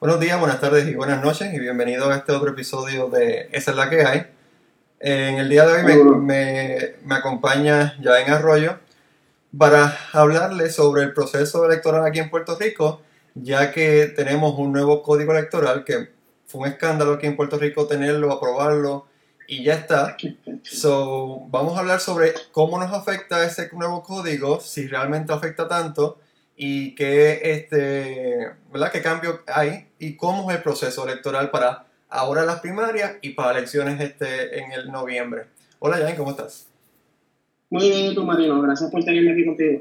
Buenos días, buenas tardes y buenas noches y bienvenidos a este otro episodio de Esa es la que hay. En el día de hoy me, me, me acompaña Jaén Arroyo para hablarles sobre el proceso electoral aquí en Puerto Rico, ya que tenemos un nuevo código electoral que fue un escándalo aquí en Puerto Rico tenerlo, aprobarlo y ya está. So, vamos a hablar sobre cómo nos afecta ese nuevo código, si realmente afecta tanto y qué, este, ¿verdad? qué cambio hay y cómo es el proceso electoral para ahora las primarias y para elecciones este, en el noviembre. Hola, Jan, ¿cómo estás? Muy bien, tú, Marino. Gracias por tenerme aquí contigo.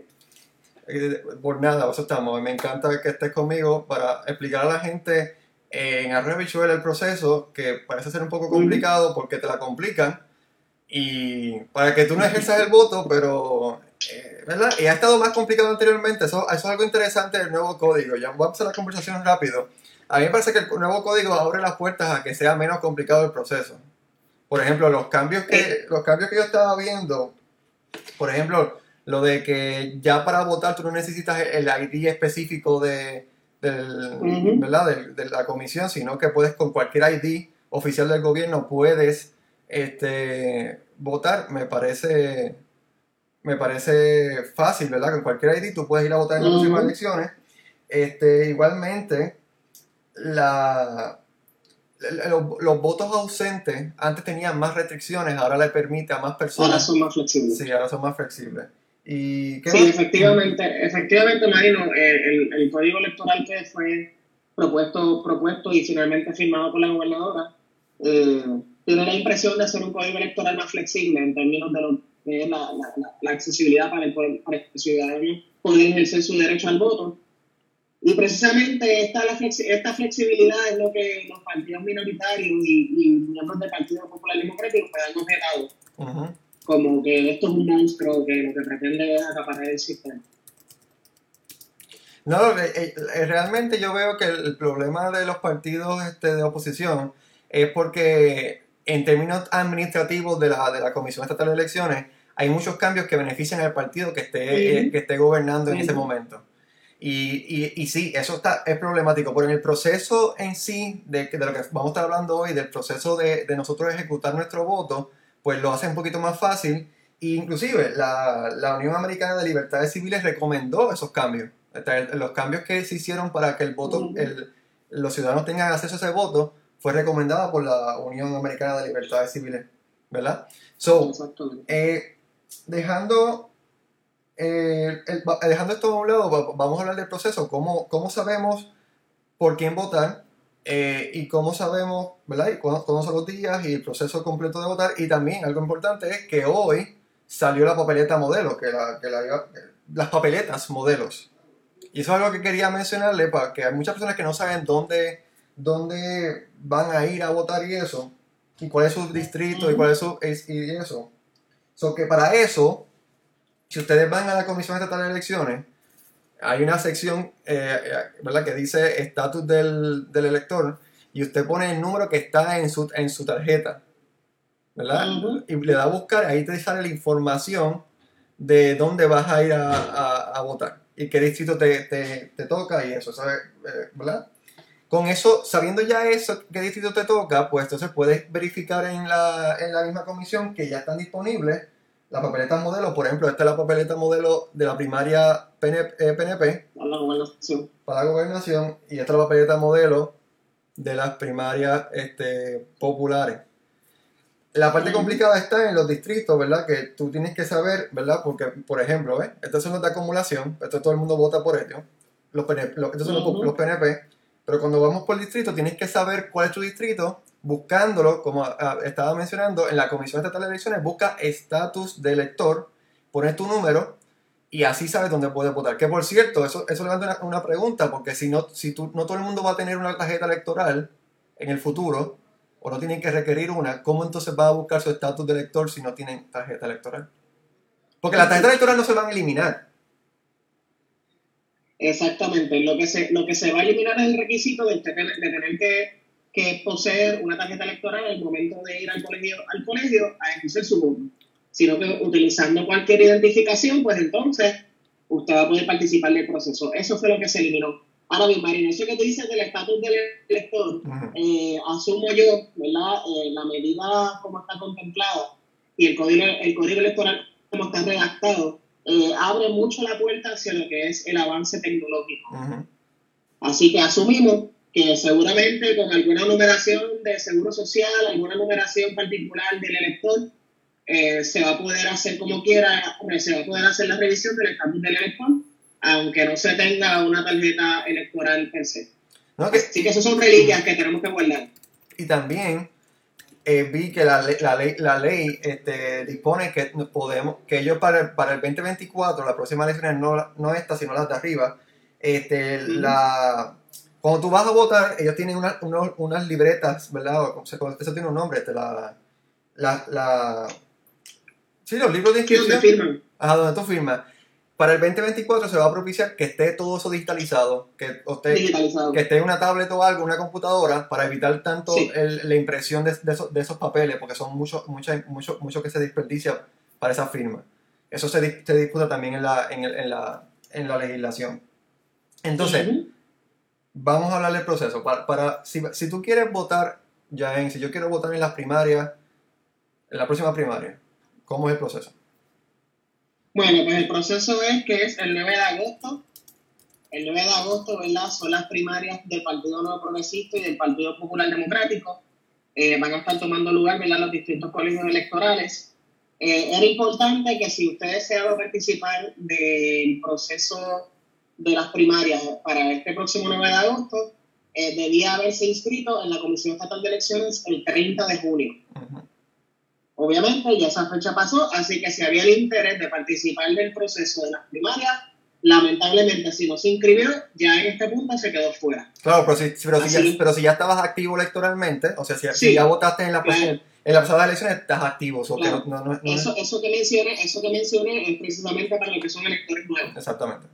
Eh, por nada, eso estamos. Me encanta que estés conmigo para explicar a la gente en Arroyo el proceso, que parece ser un poco complicado porque te la complican, y para que tú no ejerzas el voto, pero eh, ¿verdad? Y ha estado más complicado anteriormente, eso, eso, es algo interesante del nuevo código. Ya voy a empezar la conversación rápido. A mí me parece que el nuevo código abre las puertas a que sea menos complicado el proceso. Por ejemplo, los cambios que, los cambios que yo estaba viendo, por ejemplo, lo de que ya para votar tú no necesitas el ID específico de, del, ¿verdad? de, la comisión, sino que puedes con cualquier ID oficial del gobierno puedes este, votar, me parece me parece fácil, ¿verdad? Con cualquier ID tú puedes ir a votar en las próximas elecciones. Este, igualmente, la, los, votos ausentes antes tenían más restricciones, ahora le permite a más personas. Ahora son más flexibles. Sí, ahora son más flexibles. ¿Y sí, efectivamente, efectivamente, Marino, el, el, código electoral que fue propuesto, propuesto y finalmente firmado por la gobernadora, eh, tiene la impresión de ser un código electoral más flexible en términos de lo que es la, la, accesibilidad para el, para el ciudadano poder ejercer su derecho al voto. Y precisamente esta, esta flexibilidad es lo que los partidos minoritarios y, y miembros del Partido Popular Democrático pues, han objetado. Como que esto es un monstruo que lo que pretende es acaparar el sistema. No, eh, eh, realmente yo veo que el problema de los partidos este, de oposición es porque en términos administrativos de la, de la Comisión Estatal de Elecciones hay muchos cambios que benefician al partido que esté, eh, que esté gobernando en ese momento. Y, y, sí, eso está, es problemático, pero en el proceso en sí, de, de lo que vamos a estar hablando hoy, del proceso de, de, nosotros ejecutar nuestro voto, pues lo hace un poquito más fácil. E inclusive la, la Unión Americana de Libertades Civiles recomendó esos cambios. Los cambios que se hicieron para que el voto, el, los ciudadanos tengan acceso a ese voto, fue recomendada por la Unión Americana de Libertades Civiles, ¿verdad? So, eh, dejando, eh, dejando esto a un lado, vamos a hablar del proceso, cómo, cómo sabemos por quién votar eh, y cómo sabemos, ¿verdad? Y cuándo, son los días y el proceso completo de votar. Y también algo importante es que hoy salió la papeleta modelo, que, la, que la, las papeletas modelos. Y eso es algo que quería mencionarle, porque hay muchas personas que no saben dónde, dónde van a ir a votar y eso, y cuál es su distrito y cuál es su, y eso. So que para eso, si ustedes van a la Comisión Estatal de Elecciones, hay una sección eh, eh, ¿verdad? que dice estatus del, del, elector y usted pone el número que está en su, en su tarjeta. ¿verdad? Y le da a buscar, ahí te sale la información de dónde vas a ir a, a, votar y qué distrito te, te, te toca y eso, ¿sabes? Eh, ¿verdad? Con eso, sabiendo ya eso, qué distrito te toca, pues entonces puedes verificar en la, en la misma comisión que ya están disponibles las papeletas modelo. Por ejemplo, esta es la papeleta modelo de la primaria PNP. Eh, para la gobernación. Para la gobernación. Y esta es la papeleta modelo de las primarias este, populares. La parte complicada está en los distritos, ¿verdad? Que tú tienes que saber, ¿verdad? Porque, por ejemplo, ¿ves? Estos son los de acumulación, esto todo el mundo vota por ellos. Los PNP, estos son los PNP pero cuando vamos por distrito, tienes que saber cuál es tu distrito, buscándolo, como ah, estaba mencionando, en la Comisión Estatal de Elecciones, busca estatus de elector, pones tu número y así sabes dónde puedes votar. Que por cierto, eso, eso levanta una, pregunta, porque si, no, si tú, no todo el mundo va a tener una tarjeta electoral en el futuro, o no tienen que requerir una, ¿cómo entonces va a buscar su estatus de elector si no tienen tarjeta electoral? Porque la tarjeta electoral no se van a eliminar. Exactamente. Lo que se, lo que se va a eliminar es el requisito de, tener, de tener que, que, poseer una tarjeta electoral al momento de ir al colegio, al colegio a ejercer su voto. Sino que utilizando cualquier identificación, pues entonces usted va a poder participar del proceso. Eso fue lo que se eliminó. Ahora bien, Marina, eso que tú dices del estatus del elector, eh, asumo yo, ¿verdad? Eh, la medida como está contemplada y el código, el código electoral como está redactado, eh, abre mucho la puerta hacia lo que es el avance tecnológico. Así que asumimos que seguramente con alguna numeración de seguro social, alguna numeración particular del elector, se va a poder hacer como quiera, se va a poder hacer la revisión del estatus del elector aunque no se tenga una tarjeta electoral per se. No, que, Así que esas son reliquias que tenemos que guardar. Y también eh, vi que la, la ley, la ley este, dispone que podemos, que ellos para el, para el 2024, la próxima elección no, no esta, sino las de arriba, este, la, cuando tú vas a votar, ellos tienen una, unas libretas, ¿verdad? Eso tiene un nombre, este, la, la, la, sí, los libros de inscripción. ¿Dónde firman? Ajá, donde tú firmas para el 2024 se va a propiciar que esté todo eso digitalizado, que, usted, que esté en una tablet o algo, una computadora, para evitar tanto la impresión de, esos, papeles, porque son muchos mucho, mucho, mucho que se desperdicia para esa firma. Eso se, disputa también en la, en, la, legislación. Entonces, vamos a hablar del proceso. Para, para si, si, tú quieres votar, ya en, si yo quiero votar en las primarias, en la próxima primaria, ¿cómo es el proceso? Bueno, pues el proceso es que es el 9 de agosto. El 9 de agosto, ¿verdad? Son las primarias del Partido Nuevo Progresista y del Partido Popular Democrático. Eh, van a estar tomando lugar, ¿verdad? Los distintos colegios electorales. Eh, era importante que si usted deseaba participar del proceso de las primarias para este próximo 9 de agosto, eh, debía haberse inscrito en la Comisión Estatal de Elecciones el 30 de junio. Obviamente ya esa fecha pasó, así que si había el interés de participar del proceso de las primarias, lamentablemente si no se inscribió, ya en este punto se quedó fuera. Claro, pero si, pero si, ya, estabas activo electoralmente, o sea, si, ya votaste en la, en, la pasada elección, estás activo. eso, eso, que mencioné, eso que mencioné es precisamente para los que son electores nuevos. Exactamente.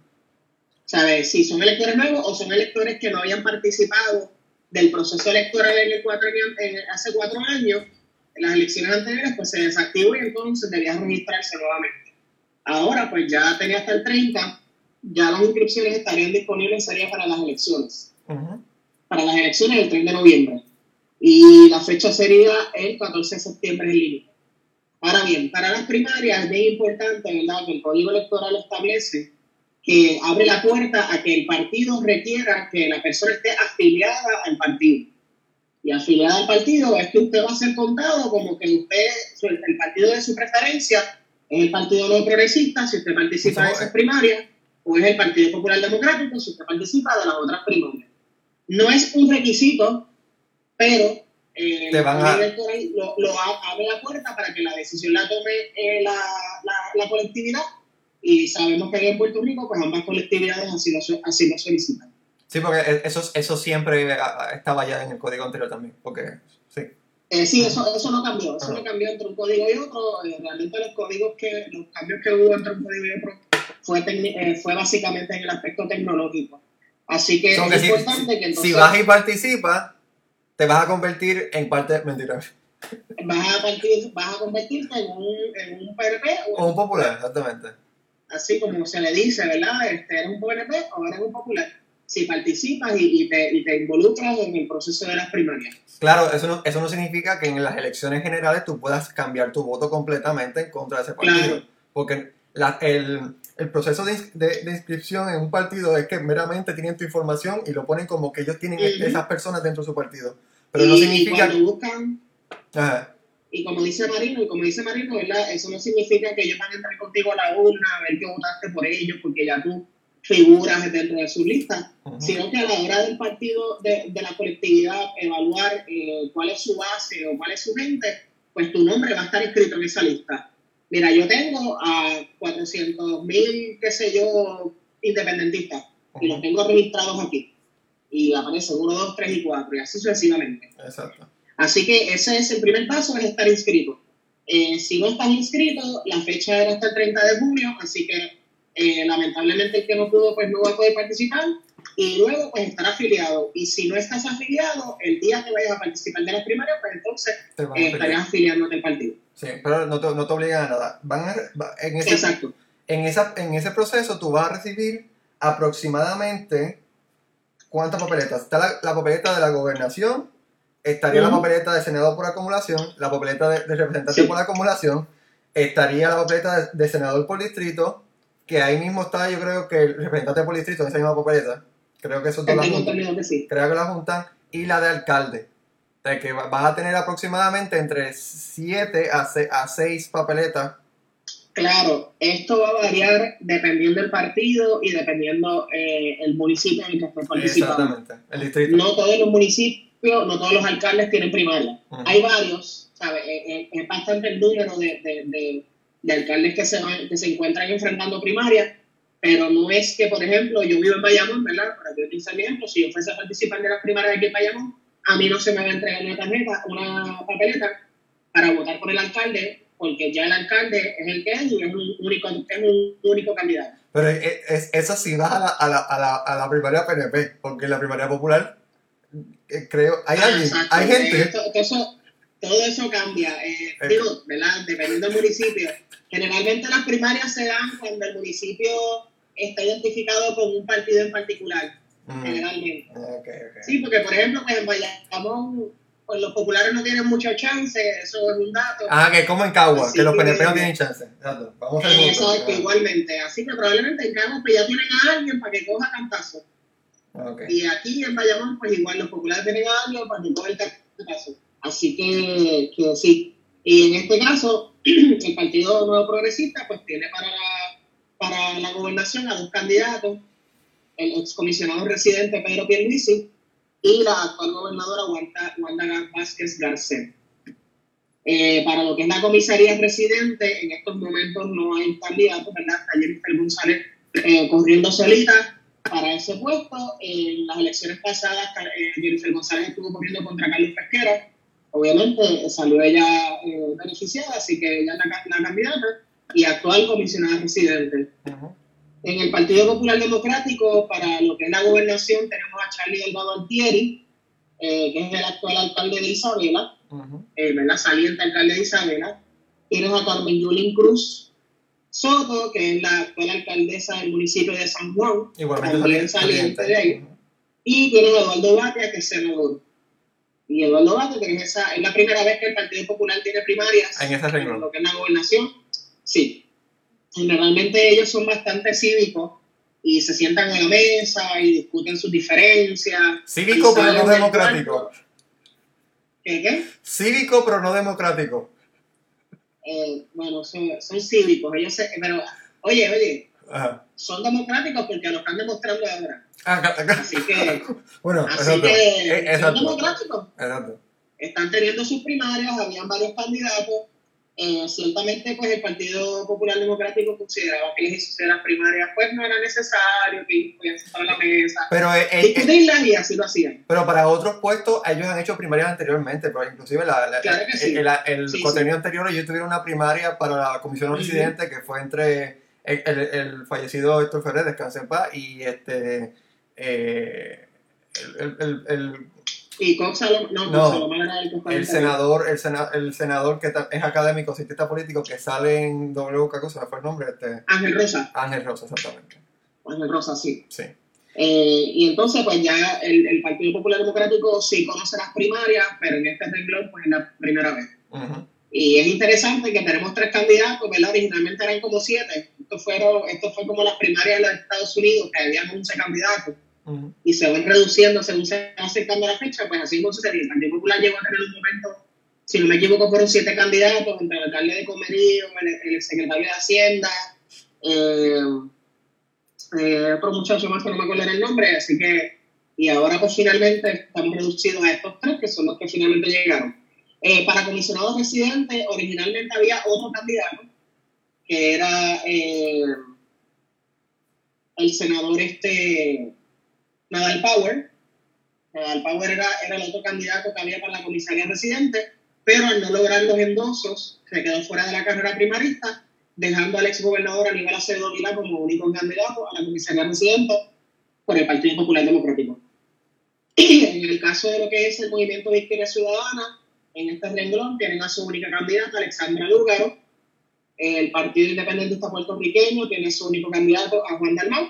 ¿Sabes? Si son electores nuevos o son electores que no habían participado del proceso electoral en el cuatro, en, hace cuatro años, en las elecciones anteriores, pues se desactivó y entonces debía registrarse nuevamente. Ahora, pues ya tenía hasta el 30, ya las inscripciones estarían disponibles sería para las elecciones. Para las elecciones del 3 de noviembre. Y la fecha sería el 14 de septiembre en línea. Ahora bien, para las primarias es bien importante, ¿verdad?, que el Código Electoral establece que abre la puerta a que el partido requiera que la persona esté afiliada al partido y afiliada al partido, es que usted va a ser contado como que usted, el partido de su preferencia es el Partido No Progresista, si usted participa de esas primarias, o es el Partido Popular Democrático, si usted participa de las otras primarias. No es un requisito, pero eh, lo, abre la puerta para que la decisión la tome eh, la, la, colectividad y sabemos que en Puerto Rico, pues ambas colectividades así lo, así lo solicitan. Sí, porque e, eso, eso siempre estaba ya en el código anterior también, porque sí. Eh, sí, eso, eso no cambió, eso no cambió entre un código y otro. Eh, realmente los códigos que, los cambios que hubo entre un código y otro fue, eh, fue básicamente en el aspecto tecnológico. Así que es importante que entonces... Si vas y participas, te vas a convertir en parte... Mentira. Vas a, partir, vas a convertirte en un, en un PRP o, un popular, exactamente. Así como se le dice, ¿verdad? Este, eres un PRP o eres un popular si participas y, te, y, te, involucras en el proceso de las primarias. Claro, eso no, eso no significa que en las elecciones generales tú puedas cambiar tu voto completamente en contra de ese partido. Porque la, el, el, proceso de, de, inscripción en un partido es que meramente tienen tu información y lo ponen como que ellos tienen esas personas dentro de su partido. Pero no significa... que buscan... Y como dice Marino, y como dice Marino, ¿verdad? Eso no significa que ellos van a entrar contigo a la urna a ver que votaste por ellos, porque ya tú figuras dentro de su lista, sino que a la hora del partido, de, de la colectividad, evaluar eh, cuál es su base o cuál es su gente, pues tu nombre va a estar escrito en esa lista. Mira, yo tengo a 400 mil, qué sé yo, independentistas, y los tengo registrados aquí. Y aparece 1, 2, 3 y 4, y así sucesivamente. Exacto. Así que ese es el primer paso, es estar inscrito. Eh, si no estás inscrito, la fecha era hasta el 30 de junio, así que eh, lamentablemente el que no pudo, pues no va a poder participar y luego pues estar afiliado. Y si no estás afiliado, el día que vayas a participar de las primarias, pues entonces eh, estarías afiliándote al partido. Sí, pero no te, no te obligan a nada. Van en, ese, Exacto. En, esa, en ese proceso tú vas a recibir aproximadamente ¿cuántas papeletas? Está la, la papeleta de la gobernación, estaría la Ujú. papeleta de senador por acumulación, la papeleta de, de representante Sí. por acumulación, estaría la papeleta de, de senador por distrito, que ahí mismo está, yo creo que el representante por distrito en esa misma papeleta. Creo que eso Tengo la juntan. sí. Creo que la juntan. Y la de alcalde. O sea, que va- vas a tener aproximadamente entre 7 a 6 papeletas. Claro, esto va a variar dependiendo del partido y dependiendo eh, el municipio en el que esté participando. Exactamente. El distrito. No todos los municipios, no todos los alcaldes tienen primaria. Hay varios, ¿sabes? Eh, eh, Es bastante el número de, de, de- de alcaldes que se, que se encuentran enfrentando primaria, pero no es que, por ejemplo, yo vivo en Bayamón, ¿verdad? Para que utilizar mi ejemplo, si yo fuese a participar de las primarias aquí en Bayamón, a mí no se me va a entregar una tarjeta, una papeleta para votar por el alcalde, porque ya el alcalde es el que es y es un único, es un único candidato. Pero es, es- eso sí vas a la, a, la, a, la, a la primaria PNP, porque en la primaria popular, eh, creo, hay Ah, alguien, hay gente. Todo, eso, cambia. Eh, Eh. digo, ¿verdad? Dependiendo del municipio. Generalmente las primarias se dan cuando el municipio está identificado con un partido en particular, Mm, generalmente. ok, ok. Sí, porque por ejemplo, pues en Bayamón, pues los populares no tienen mucho chance, eso es un dato. Ah, que como en Cagua, que los PNP no tienen chance. Exacto. Vamos a. Exacto, igualmente. Así que probablemente en Cagua pues ya tienen a alguien para que coja cantazo. Ah, ok. Y aquí en Bayamón, pues igual los populares tienen a alguien para que coja el cantazo. Así que, que sí. Y en este caso, el Partido Nuevo Progresista pues tiene para la, para la gobernación a dos candidatos, el excomisionado residente Pedro Pierluisi y la actual gobernadora Wanda, Wanda Vázquez Garcet. Eh, para lo que es la comisaría residente, en estos momentos no hay candidato, ¿verdad? Jennifer González eh, corriendo solita para ese puesto. En las elecciones pasadas, eh, Jennifer González estuvo corriendo contra Carlos Pesquera. Obviamente salió ella eh, beneficiada, así que ella es la, ca- la candidata y actual comisionada residente. En el Partido Popular Democrático, para lo que es la gobernación, tenemos a Charlie Delgado Altieri, eh, que es el actual alcalde de Isabela, eh, ¿verdad? saliente alcalde de Isabela. Tienes a Carmen Yulín Cruz Soto, que es la actual alcaldesa del municipio de San Juan, Igualmente también saliente. saliente de ahí. Y tienes a Eduardo Batia, que es senador. Y Eduardo Batia, que es, esa, es la primera vez que el Partido Popular tiene primarias En ese renglón. lo que es la gobernación. Sí. Generalmente ellos son bastante cívicos y se sientan a la mesa y discuten sus diferencias. Cívico, y pero no democrático. ¿Qué? qué? Cívico, pero no democrático. Eh, bueno, son, son cívicos, ellos se, pero, oye, oye, Ajá. son democráticos porque lo están demostrando ahora. Ah. Así que, Bueno, así exacto. que Eh, son exacto. democráticos. Exacto. Están teniendo sus primarias, habían varios candidatos. Eh, ciertamente, pues el Partido Popular Democrático consideraba que el ejercicio de las primarias pues no era necesario, que podían sentar a la mesa, Pero, eh, eh, eh, y así lo hacían. pero para otros puestos, ellos han hecho primarias anteriormente, pero inclusive la, la- Claro sí. el, el, el Sí, contenido anterior, ellos tuvieron una primaria para la comisión residente que fue entre el, el- el fallecido Héctor Ferrer, descanse en paz, y este eh, el, el- Y Cox Salom- no, No, era el el en senador, el, sena- el senador que ta- es académico, cientista político, que sale en W, ¿qué cosa? ¿Fue el nombre? Este, Ángel Rosa, Ángel Rosa, exactamente. Ángel Rosa, sí. Sí. Eh, y entonces, pues ya el, el Partido Popular Democrático sí conoce las primarias, pero en este renglón, pues es la primera vez. Ujú. Y es interesante que tenemos tres candidatos, ¿verdad? Originalmente eran como siete. Esto, fueron, esto fue como las primarias de los Estados Unidos, que habían 11 candidatos y se van reduciendo según se va acercando la fecha. Pues así no sucedió. El Partido Popular llegó a tener un momento, si no me equivoco, fueron siete candidatos, entre el alcalde de Comerío, el, el secretario de Hacienda, eh, eh, otro muchacho más que no me acuerdo el nombre, así que, y ahora pues finalmente estamos reducidos a estos tres, que son los que finalmente llegaron. Eh, para comisionados residentes, originalmente había otro candidato, que era eh, el senador este Nadal Power. Nadal Power era, era el otro candidato que había para la comisaría residente, pero al no lograr los endosos, se quedó fuera de la carrera primarista, dejando al exgobernador Aníbal Acevedo Vilá como único candidato a la comisaría residente por el Partido Popular Democrático. en el caso de lo que es el movimiento de izquierda ciudadana, en este renglón tienen a su única candidata, Alexandra Lúgaro. El Partido Independentista Puertorriqueño tiene su único candidato a Juan Dalmau.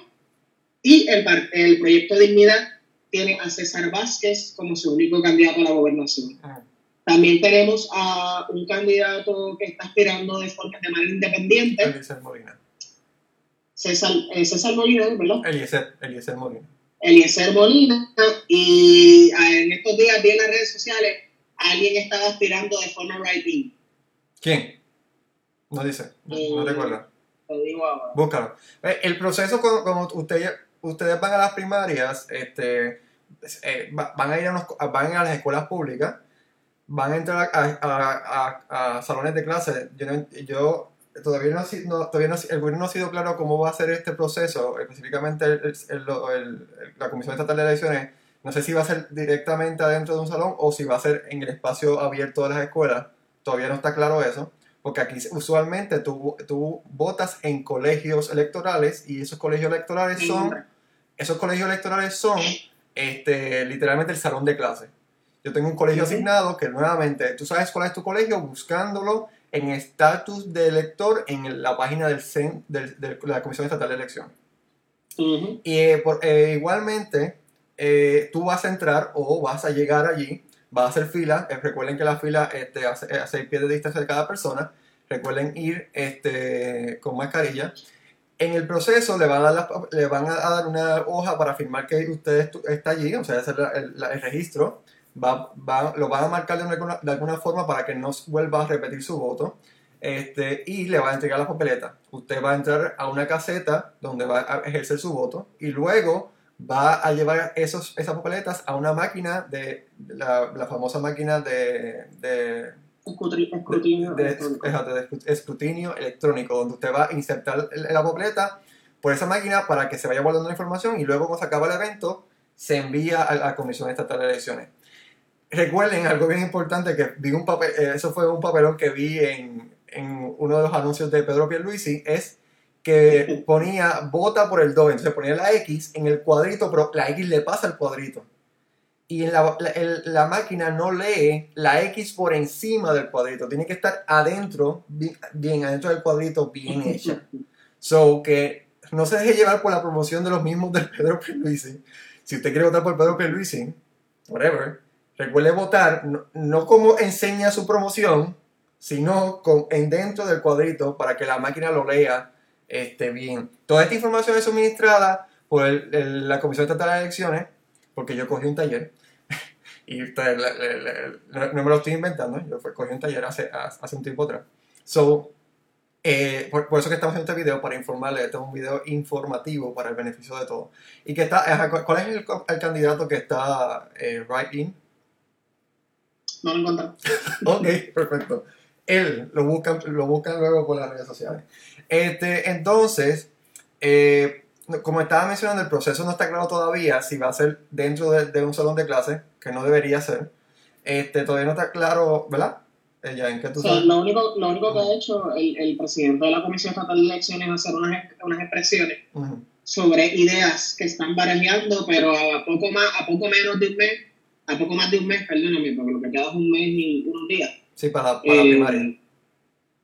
Y el, el Proyecto Dignidad tiene a César Vázquez como su único candidato a la gobernación. Ah. También tenemos a un candidato que está aspirando de forma de manera independiente, Eliezer Molina. César, eh, César Molina, ¿verdad? Eliezer, Eliezer Molina. Eliezer Molina, y ah, en estos días vi en las redes sociales alguien estaba aspirando de forma right-in. ¿Quién? No dice, no, no Eh, recuerdo. Lo digo ahora. Búscalo. Eh, El proceso, como, como ustedes, ustedes van a las primarias, este, eh, va- van, a ir a unos- van a ir a las escuelas públicas, van a entrar a, a- a- a salones de clase. Yo, no- yo todavía, no, no- todavía no, el gobierno no ha sido claro cómo va a ser este proceso, específicamente el- el- el- el- la Comisión Estatal de Elecciones. No sé si va a ser directamente adentro de un salón o si va a ser en el espacio abierto de las escuelas. Todavía no está claro eso. Porque aquí usualmente tú, tú votas en colegios electorales y esos colegios electorales son, esos colegios electorales son este, literalmente el salón de clase. Yo tengo un colegio asignado que nuevamente, tú sabes cuál es tu colegio buscándolo en estatus de elector en la página del CEN, del- del- de la Comisión Estatal de Elecciones. Ujú. Y eh, por- eh, igualmente, eh, tú vas a entrar o vas a llegar allí, vas a hacer fila. eh, recuerden que la fila este, se- a seis pies de distancia de cada persona. Recuerden ir este, con mascarilla. En el proceso le van, a dar las- le van a dar una hoja para afirmar que usted está allí, o sea, hacer la- el, la- el registro. Va, va- lo van a marcar de alguna, de alguna forma para que no vuelva a repetir su voto. Este, y le va a entregar la papeleta. Usted va a entrar a una caseta donde va a ejercer su voto y luego va a llevar esos, esas papeletas a una máquina de la, la famosa máquina de, de, Escrutinio. de- electrónico. de escrutinio electrónico, donde usted va a insertar la papeleta por esa máquina para que se vaya guardando la información y luego cuando se acaba el evento se envía a la Comisión Estatal de Elecciones. Recuerden algo bien importante que vi un papel, eh, eso fue un papelón que vi en, en uno de los anuncios de Pedro Pierluisi, es que ponía vota por el 2, entonces ponía la X en el cuadrito, pero la X le pasa al cuadrito. Y en la, la- el- la máquina no lee la X por encima del cuadrito, tiene que estar adentro, bien, bien adentro del cuadrito, bien hecha. So que no se deje llevar por la promoción de los mismos de Pedro Pierluisi. Si usted quiere votar por Pedro Pierluisi, whatever, recuerde votar no, no como enseña su promoción, sino con, en dentro del cuadrito para que la máquina lo lea este, bien. Toda esta información es suministrada por el- el- la Comisión Estatal de Elecciones, porque yo cogí un taller. Y le- no, me lo estoy inventando, yo cogí un taller hace, hace un tiempo atrás. So, eh, por, por eso que estamos haciendo este video, para informarle, este es un video informativo para el beneficio de todos. ¿Y que está, cuál es el, el candidato que está eh, right in? No lo encontré. Ok, perfecto. Él lo buscan, lo buscan luego por las redes sociales. Este, entonces, eh, como estaba mencionando, el proceso no está claro todavía si va a ser dentro de, de un salón de clase, que no debería ser. Este, todavía no está claro, ¿verdad? Ella, ¿en qué tú O sea, lo, único, lo único que ha hecho el, el presidente de la Comisión Estatal de Elecciones es hacer unas, unas expresiones sobre ideas que están barajeando, pero a poco más, a poco menos de un mes, a poco más de un mes, perdóname, porque lo que queda es un mes y unos días. Sí, para, para Eh, primaria.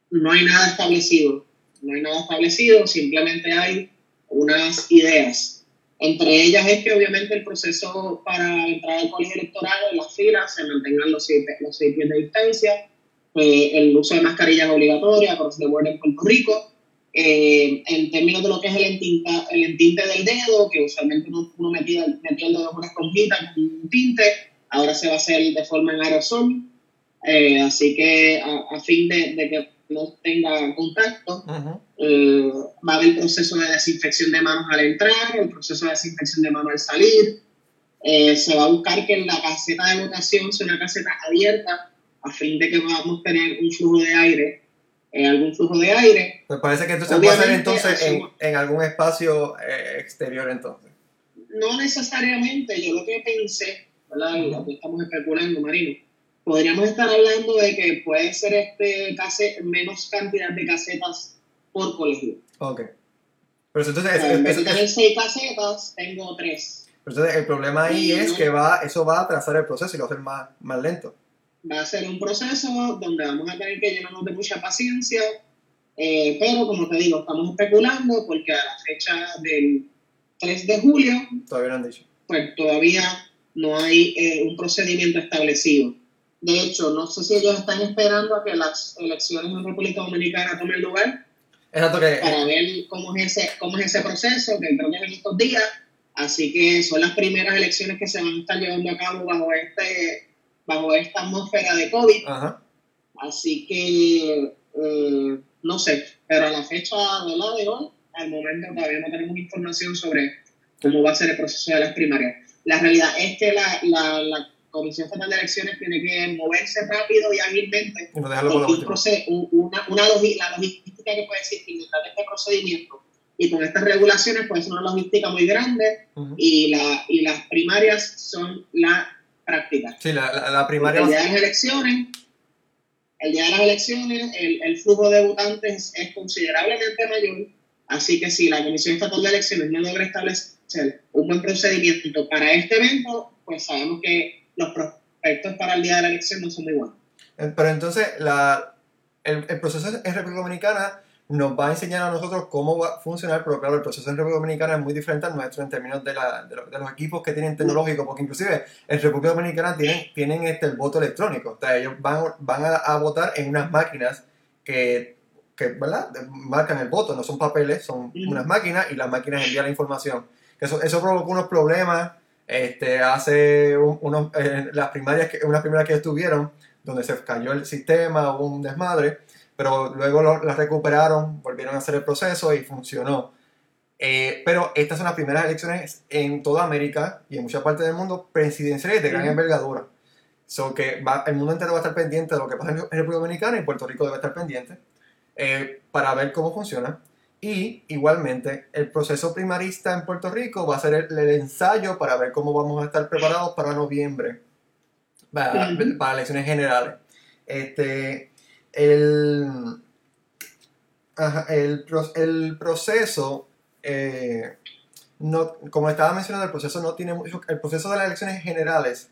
No hay nada establecido, no hay nada establecido, simplemente hay unas ideas. Entre ellas es que obviamente el proceso para entrar al colegio electoral en las filas se mantengan los seis, los seis pies de distancia, eh, el uso de mascarillas across the board en Puerto Rico, eh, en términos de lo que es el, entinta, el entinte del dedo, que usualmente uno, uno metía, metía el dedo en una esponjita con un tinte, ahora se va a hacer de forma en aerosol, eh, así que a, a fin de, de que no tenga contacto, eh, va a haber proceso de desinfección de manos al entrar, el proceso de desinfección de manos al salir. Eh, se va a buscar que la caseta de votación sea una caseta abierta a fin de que podamos tener un flujo de aire, algún flujo de aire. Pues parece que entonces va a ser entonces en, en algún espacio exterior entonces. No necesariamente, yo lo que pensé, ¿verdad? Y aquí estamos especulando, Marino, podríamos estar hablando de que puede ser este case, menos cantidad de casetas por colegio. Ok. Pero entonces, O es- sea, en es- vez de es- tener seis casetas, tengo tres. entonces el problema ahí Y es no- que va, eso va a atrasar el proceso y lo va a hacer más, más lento. Va a ser un proceso donde vamos a tener que llenarnos de mucha paciencia, eh, pero como te digo, estamos especulando porque a la fecha del 3 de julio Todavía no han dicho. pues todavía no hay eh, un procedimiento establecido. De hecho, no sé si ellos están esperando a que las elecciones en República Dominicana tomen lugar Exacto que... para ver cómo es ese, cómo es ese proceso, que creo que es en estos días. Así que son las primeras elecciones que se van a estar llevando a cabo bajo, este, bajo esta atmósfera de COVID. Ajá. Así que, eh, no sé, pero a la fecha de la de hoy, al momento todavía no tenemos información sobre cómo va a ser el proceso de las primarias. La realidad es que la, la, la Comisión Federal de Elecciones tiene que moverse rápido y ágilmente no porque un una, la logística que puede existir detrás de este procedimiento y con estas regulaciones puede ser una logística muy grande y, la, y las primarias son la práctica. Sí, la, la, la Porque primaria el día de las elecciones, el día de las elecciones, el, el flujo de votantes es considerablemente mayor, así que si la Comisión Estatal de Elecciones no logra establecer un buen procedimiento para este evento, pues sabemos que los prospectos para el día de la elección no son muy buenos. Eh, Pero entonces, la, el, el proceso en República Dominicana nos va a enseñar a nosotros cómo va a funcionar, pero claro, el proceso en República Dominicana es muy diferente al nuestro en términos de, la, de, lo- de los equipos que tienen tecnológicos, porque inclusive en República Dominicana tienen, tienen este, el voto electrónico, o sea, ellos van, van a, a votar en unas máquinas que, que, ¿verdad? marcan el voto, no son papeles, son unas máquinas y las máquinas envían la información. Eso, eso provocó unos problemas este, hace un- unos, eh, las primarias que, unas primarias que estuvieron, donde se cayó el sistema, hubo un desmadre, pero luego lo, las recuperaron, volvieron a hacer el proceso y funcionó. Eh, pero estas son las primeras elecciones en toda América y en muchas partes del mundo presidenciales de gran envergadura. So que va- el mundo entero va a estar pendiente de lo que pasa en en República Dominicana y Puerto Rico debe estar pendiente eh, para ver cómo funciona. Y igualmente, el proceso primarista en Puerto Rico va a ser el, el ensayo para ver cómo vamos a estar preparados para noviembre, para, elecciones generales. Este, el, ajá, el, pro- el proceso, eh, no, como estaba mencionando, el proceso no tiene mucho, el proceso de las elecciones generales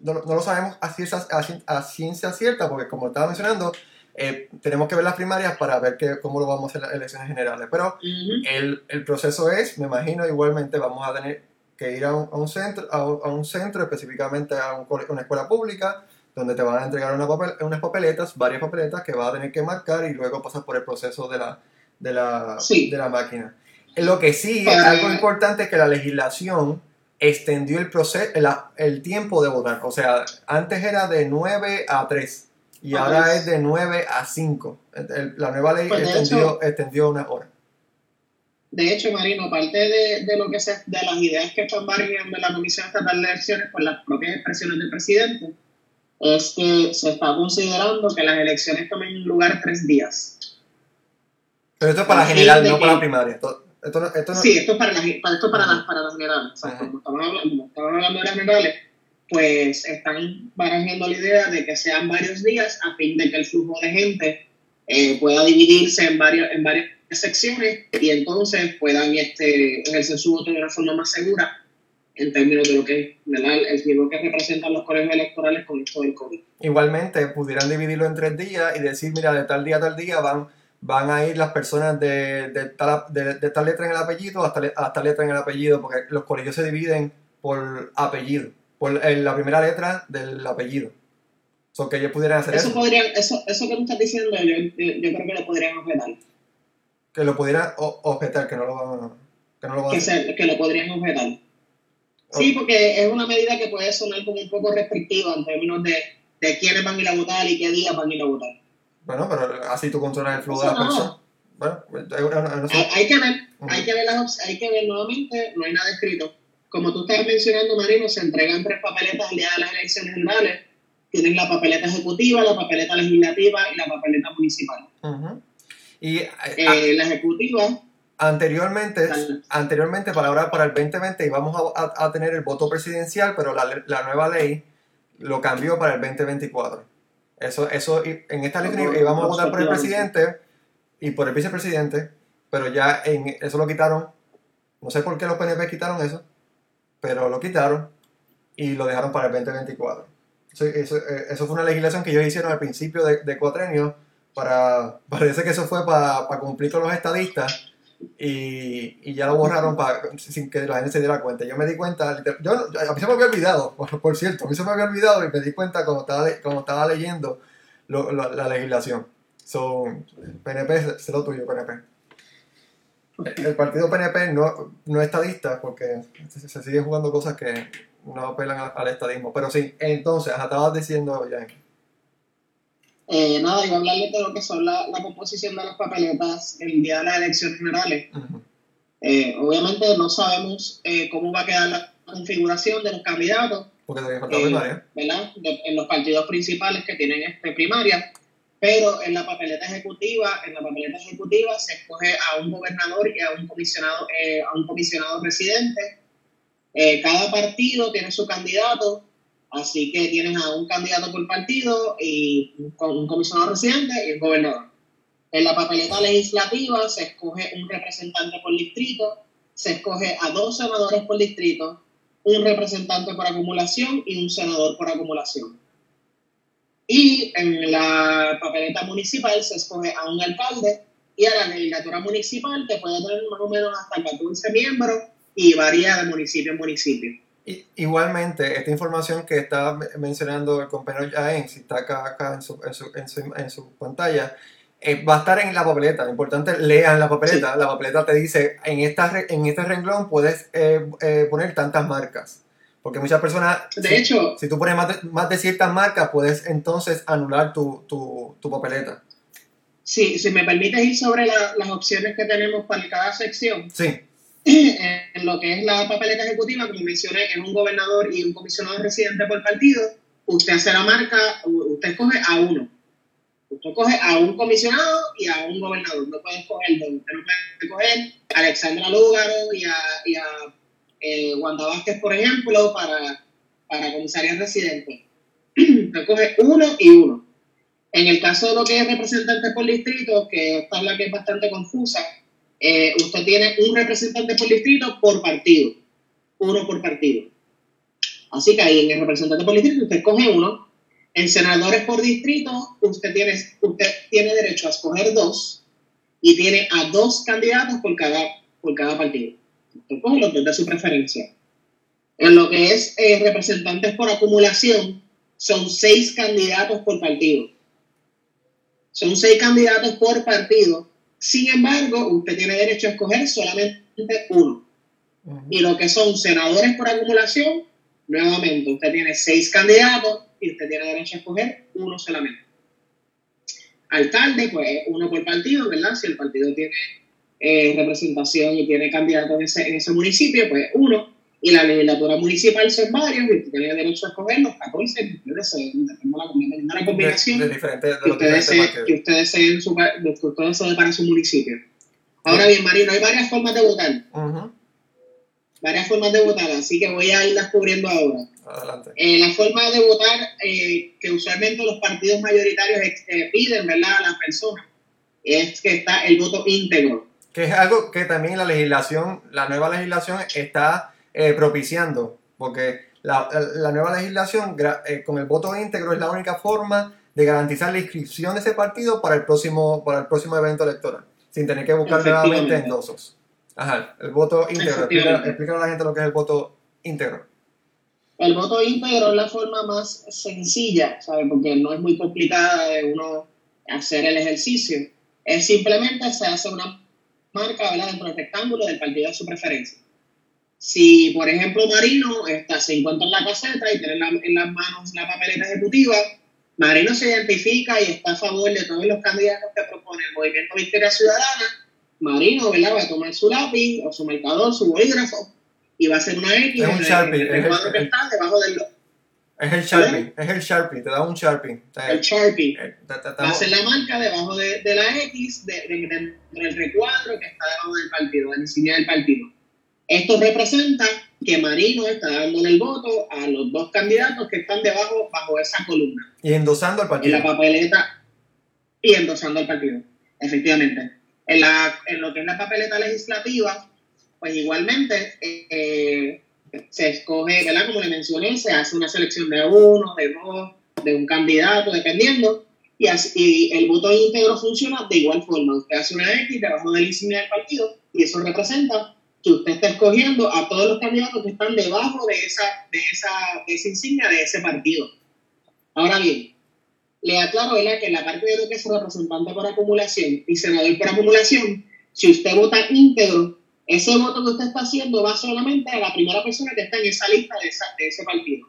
no, no lo sabemos a ciencia, a cien- a ciencia cierta, porque como estaba mencionando, eh, tenemos que ver las primarias para ver que, cómo lo vamos a hacer en las elecciones generales. Pero el, el proceso es, me imagino, igualmente vamos a tener que ir a un, a un centro, a un, a un centro, específicamente a un una escuela pública, donde te van a entregar una papel- unas papeletas, varias papeletas que vas a tener que marcar y luego pasas por el proceso de la, de la, Sí. de la máquina. Lo que sí, Para- algo importante es que la legislación extendió el, proceso, el, el tiempo de votar. O sea, antes era de 9 a 3 y Ah, ahora es de 9 a 5. El- el- La nueva ley Pues, extendió, extendió una hora. De hecho, Marino, parte de, de lo que se, de las ideas que están barriendo en la Comisión Estatal de Elecciones por las propias expresiones del presidente es que se está considerando que las elecciones tomen lugar tres días. Pero esto es para la general, no que- para la primaria. Esto, esto no, esto no- Sí, esto es para las, para, esto es para las, para las generales. O sea, como, estamos hablando, como estamos hablando de las generales, pues están barajando la idea de que sean varios días a fin de que el flujo de gente eh, pueda dividirse en, varios, en varias secciones y entonces puedan este, ejercer su voto de una forma más segura en términos de lo que el riesgo que representan los colegios electorales con esto del COVID. Igualmente, pudieran dividirlo en tres días y decir, mira, de tal día a tal día van, van a ir las personas de, de, tal, de, de tal letra en el apellido hasta, hasta letra en el apellido, porque los colegios se dividen por apellido, por eh, la primera letra del apellido. So que ellos pudieran hacer Eso, eso, podrían, eso, eso que tú estás diciendo, yo, yo, yo creo que lo podrían objetar. que lo pudieran objetar, que no lo van a, que no lo van a que, hacer. se, que lo podrían objetar. Sí, porque es una medida que puede sonar como un poco restrictiva en términos de, de quiénes van a ir a votar y qué días van a ir a votar. Bueno, pero así tú controlas el flujo de la no. persona. Bueno, yo no-. Hay, hay que ver, hay que ver las hay que ver nuevamente, no hay nada escrito. Como tú estabas mencionando, Marino, se entregan tres papeletas al día de las elecciones generales. Tienes la papeleta ejecutiva, la papeleta legislativa y la papeleta municipal. Ujú. Y eh, Eh, la ejecutiva, Anteriormente, anteriormente para ahora, para el 2020, íbamos a, a- a tener el voto presidencial, pero la, la nueva ley lo cambió para el 2024. Eso, eso, en esta Ujú, íbamos a votar por el presidente y por el vicepresidente, pero ya en, eso lo quitaron. No sé por qué los PNP quitaron eso, pero lo quitaron y lo dejaron para el 2024. Eso, eso, eh, eso fue una legislación que ellos hicieron al principio de, de cuatrenio para, parece que eso fue para, para cumplir con los estadistas y, y ya lo borraron para, sin que la gente se diera cuenta. Yo me di cuenta, yo, a mí se me había olvidado, por, cierto, a mí se me había olvidado y me di cuenta cuando estaba, cuando estaba leyendo la legislación. So, PNP, sé lo tuyo, PNP. El partido PNP no, no es estadista porque se, se siguen jugando cosas que no apelan al, estadismo. Pero sí, entonces, estabas diciendo, ya. Eh, nada, iba a hablarles de lo que son la, la, composición de las papeletas el día de las elecciones generales. eh, obviamente no sabemos eh, cómo va a quedar la configuración de los candidatos. Porque todavía falta primaria. ¿Verdad? en los partidos principales que tienen este primaria pero en la papeleta ejecutiva, en la papeleta ejecutiva se escoge a un gobernador y a un comisionado, eh, a un comisionado residente. Eh, cada partido tiene su candidato, así que tienes a un candidato por partido y un comisionado residente y un gobernador. En la papeleta legislativa se escoge un representante por distrito, se escoge a dos senadores por distrito, un representante por acumulación y un senador por acumulación. Y en la papeleta municipal se escoge a un alcalde y a la legislatura municipal que puede tener más o menos hasta 14 miembros y varía de municipio en municipio. Igualmente, esta información que está mencionando el compañero Jaén, si está acá, acá en, su, en, su, pantalla, eh, va a estar en la papeleta. Importante, lean la papeleta. La papeleta te dice, en, esta, en este renglón puedes eh, eh, poner tantas marcas. Porque muchas personas, de si, hecho, si tú pones más de, más de ciertas marcas, puedes entonces anular tu, tu, tu papeleta. Sí, si me permites ir sobre las opciones que tenemos para cada sección. Sí. En lo que es la papeleta ejecutiva, como mencioné, es un gobernador y un comisionado residente por partido. Usted hace la marca, usted escoge a uno. Usted coge a un comisionado y a un gobernador. No puede escoger dos. Usted no puede escoger a Alexandra Lúgaro y a, y a eh, Vázquez, por ejemplo, para, para comisaría residente. Recoge uno y uno. En el caso de lo que es representante por distrito, que es la que es bastante confusa, eh, usted tiene un representante por distrito por partido, uno por partido. Así que ahí en el representante por distrito usted coge uno. En senadores por distrito usted tiene, usted tiene derecho a escoger dos y tiene a dos candidatos por cada, por cada partido coge los dos de su preferencia. En lo que es eh, representantes por acumulación, son seis candidatos por partido. Son seis candidatos por partido. Sin embargo, usted tiene derecho a escoger solamente uno. Y lo que son senadores por acumulación, nuevamente, usted tiene seis candidatos y usted tiene derecho a escoger uno solamente. Alcalde, pues uno por partido, ¿verdad? Si el partido tiene eh, representación y tiene candidato en ese, en ese municipio, pues uno. Y la legislatura municipal son varios y tiene derecho a escoger los 14 que ustedes deseen. la, la combinación de, diferentes, que, ustedes deseen, que ustedes deseen su, que ustedes deseen para su municipio. Ahora bien, Marino, hay varias formas de votar. Varias formas de votar, así que voy a irlas cubriendo ahora. Adelante. Eh, la forma de votar eh, que usualmente los partidos mayoritarios eh, piden, ¿verdad?, a las personas, es que está el voto íntegro que es algo que también la legislación, la nueva legislación está eh, propiciando, porque la, nueva legislación eh, con el voto íntegro es la única forma de garantizar la inscripción de ese partido para el próximo, para el próximo evento electoral, sin tener que buscar nuevamente endosos. Ajá, el voto íntegro. Explícale a la gente lo que es el voto íntegro. El voto íntegro es la forma más sencilla, ¿sabes? Porque no es muy complicada de uno hacer el ejercicio. Es simplemente se hace una marca dentro del rectángulo del partido de su preferencia. Si, por ejemplo, Marino está, se encuentra en la caseta y tiene en las manos la papeleta ejecutiva, Marino se identifica y está a favor de todos los candidatos que propone el Movimiento Victoria Ciudadana. Marino ¿verdad? va a tomar su lápiz o su marcador, su bolígrafo y va a hacer una X es un el, el, cuadro que está debajo del, es el Sharpie, es el Sharpie, te da un Sharpie. el Sharpie. Eh, Hace la marca debajo de, de la X de, del recuadro que está debajo del partido, de la insignia del partido. Esto representa que Marino está dándole el voto a los dos candidatos que están debajo, bajo esa columna. Y endosando al partido. En la papeleta. Y endosando al partido, efectivamente. En, la, en lo que es la papeleta legislativa, pues igualmente, eh, se escoge, ¿verdad? Como le mencioné, se hace una selección de uno, de dos, de un candidato, dependiendo, y, así, el voto íntegro funciona de igual forma. Usted hace una X debajo de la insignia del partido y eso representa que usted está escogiendo a todos los candidatos que están debajo de esa, de esa, de esa insignia de ese partido. Ahora bien, le aclaro ¿verdad? que en la parte de lo que es representante por acumulación y senador por acumulación, si usted vota íntegro, ese voto que usted está haciendo va solamente a la primera persona que está en esa lista de, de ese partido.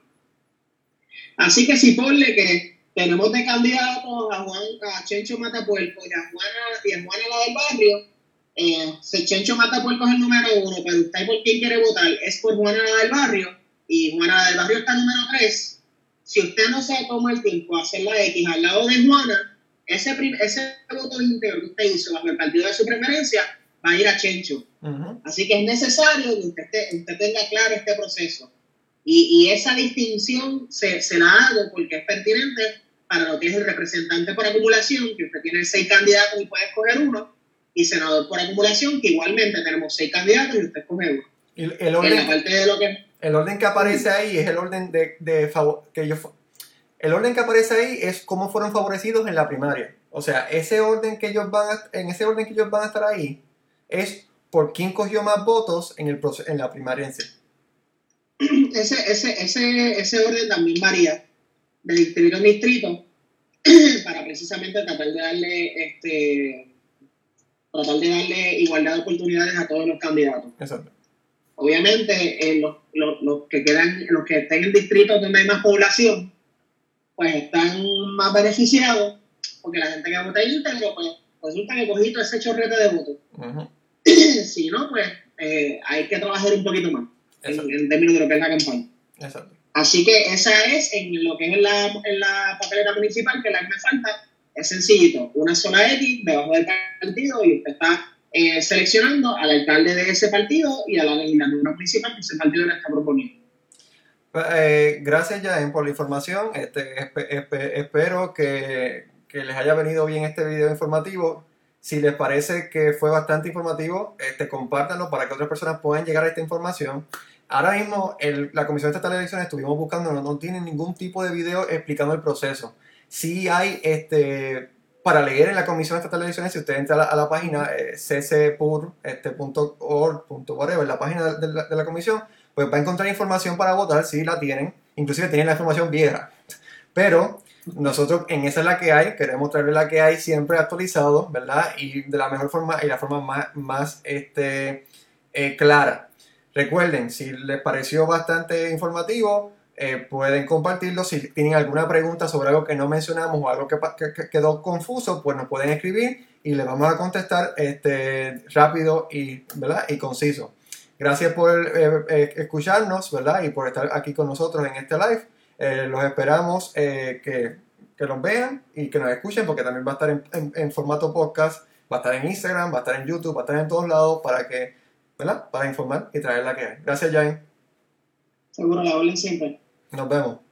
Así que si ponle que tenemos de candidatos a, Juan, a Chencho Matapuerco y a Juana, y a Juana la del barrio, eh, Chencho Matapuerco es el número uno, pero usted por quién quiere votar es por Juana la del barrio y Juana la del barrio está número tres. Si usted no se toma el tiempo a hacer la X al lado de Juana, ese, ese voto íntegro que usted hizo bajo el partido de su preferencia va a ir a Chencho. Así que es necesario que usted, usted tenga claro este proceso. Y, y esa distinción se, se, la hago porque es pertinente para lo que es el representante por acumulación, que usted tiene seis candidatos y puede escoger uno, y senador por acumulación, que igualmente tenemos seis candidatos y usted escoge uno. el, orden, el orden que aparece ahí es el orden de, de que yo el orden que aparece ahí es cómo fueron favorecidos en la primaria. O sea, ese orden que ellos van en ese orden que ellos van a estar ahí es por quién cogió más votos en, el, en la primaria en sí. Ese, ese, ese, ese orden también varía de distrito en distrito para precisamente tratar de darle este tratar de darle igualdad de oportunidades a todos los candidatos. Exacto. Obviamente, en los, los, los, que quedan, los que estén en distritos donde hay más población, pues están más beneficiados, porque la gente que vota íntegro, pues resulta que cogito ese chorrete de votos. si no, pues eh, hay que trabajar un poquito más en, términos de lo que es la campaña. Exacto. Así que esa es en lo que es en la, en la papeleta municipal, que la que me falta, es sencillito, una sola X debajo del partido y usted está eh, seleccionando al alcalde de ese partido y a la legislatura municipal que ese partido le está proponiendo. Pues, eh, gracias, Jaén, por la información. Este, espero que, les haya venido bien este video informativo. Si les parece que fue bastante informativo, este, compártanlo para que otras personas puedan llegar a esta información. Ahora mismo, la Comisión Estatal de Elecciones estuvimos buscando, no, no tiene ningún tipo de video explicando el proceso. Sí hay, este, para leer en la Comisión Estatal de Elecciones, si usted entra a la, página eh, ccpur.org, este, la página de la, de la comisión, pues va a encontrar información para votar, si la tienen, inclusive tienen la información vieja. Pero nosotros en esa es la que hay, queremos traerle la que hay siempre actualizado, ¿verdad? Y de la mejor forma y la forma más, más este, eh, clara. Recuerden, si les pareció bastante informativo, eh, pueden compartirlo. Si tienen alguna pregunta sobre algo que no mencionamos o algo que, quedó confuso, pues nos pueden escribir y les vamos a contestar este, rápido y, ¿verdad? y conciso. Gracias por eh, escucharnos, ¿verdad? Y por estar aquí con nosotros en este live. Eh, los esperamos que, que, los vean y que nos escuchen porque también va a estar en, en, formato podcast, va a estar en Instagram, va a estar en YouTube, va a estar en todos lados para que, ¿verdad? Para informar y traer la que hay. Gracias, Jane. Seguro, la hablen siempre. Nos vemos.